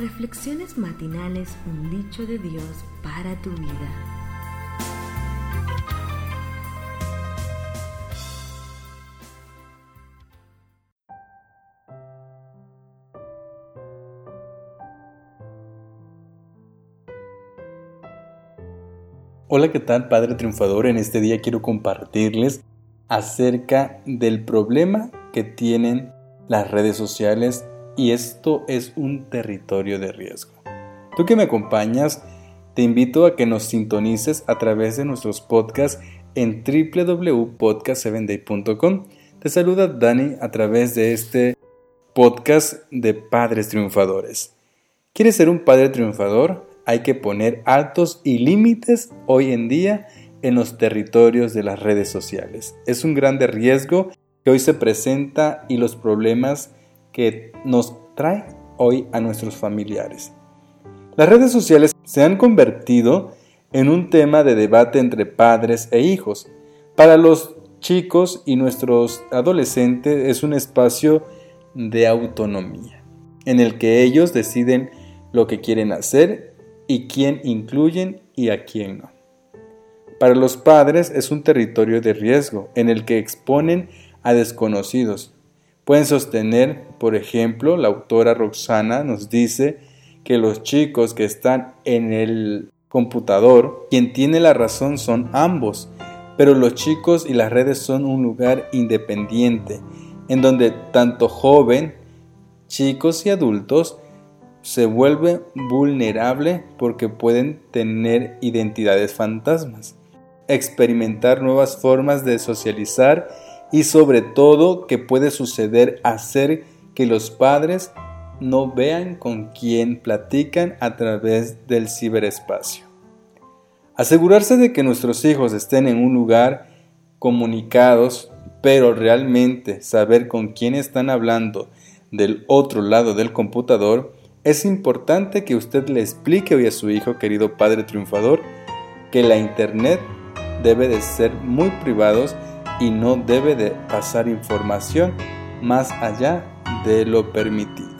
Reflexiones matinales, un dicho de Dios para tu vida. Hola, ¿qué tal Padre Triunfador? En este día quiero compartirles acerca del problema que tienen las redes sociales y esto es un territorio de riesgo. Tú que me acompañas, te invito a que nos sintonices a través de nuestros podcasts en www.podcast7day.com. Te saluda Dani a través de este podcast de Padres Triunfadores. ¿Quieres ser un padre triunfador? Hay que poner altos y límites hoy en día en los territorios de las redes sociales. Es un grande riesgo que hoy se presenta y los problemas que nos trae hoy a nuestros familiares. Las redes sociales se han convertido en un tema de debate entre padres e hijos. Para los chicos y nuestros adolescentes es un espacio de autonomía, en el que ellos deciden lo que quieren hacer y quién incluyen y a quién no. Para los padres es un territorio de riesgo, en el que exponen a desconocidos, Pueden sostener, por ejemplo, la autora Roxana nos dice que los chicos que están en el computador, quien tiene la razón son ambos, pero los chicos y las redes son un lugar independiente, en donde tanto joven, chicos y adultos se vuelven vulnerable porque pueden tener identidades fantasmas, experimentar nuevas formas de socializar y sobre todo que puede suceder hacer que los padres no vean con quién platican a través del ciberespacio. Asegurarse de que nuestros hijos estén en un lugar comunicados, pero realmente saber con quién están hablando del otro lado del computador, es importante que usted le explique hoy a su hijo, querido padre triunfador, que la Internet debe de ser muy privados y no debe de pasar información más allá de lo permitido.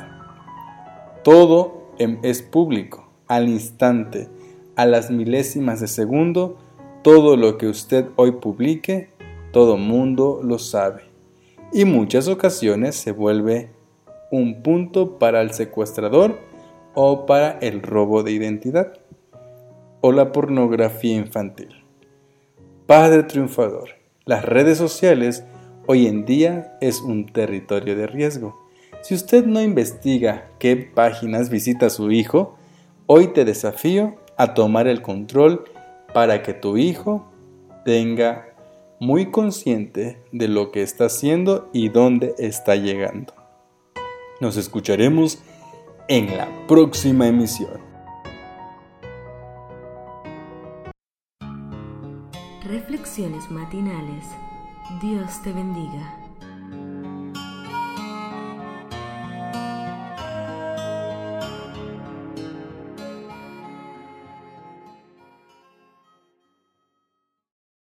Todo em, es público, al instante, a las milésimas de segundo, todo lo que usted hoy publique, todo mundo lo sabe. Y muchas ocasiones se vuelve un punto para el secuestrador o para el robo de identidad o la pornografía infantil. Padre triunfador, las redes sociales hoy en día es un territorio de riesgo. Si usted no investiga qué páginas visita su hijo, hoy te desafío a tomar el control para que tu hijo tenga muy consciente de lo que está haciendo y dónde está llegando. Nos escucharemos en la próxima emisión. Reflexiones matinales. Dios te bendiga.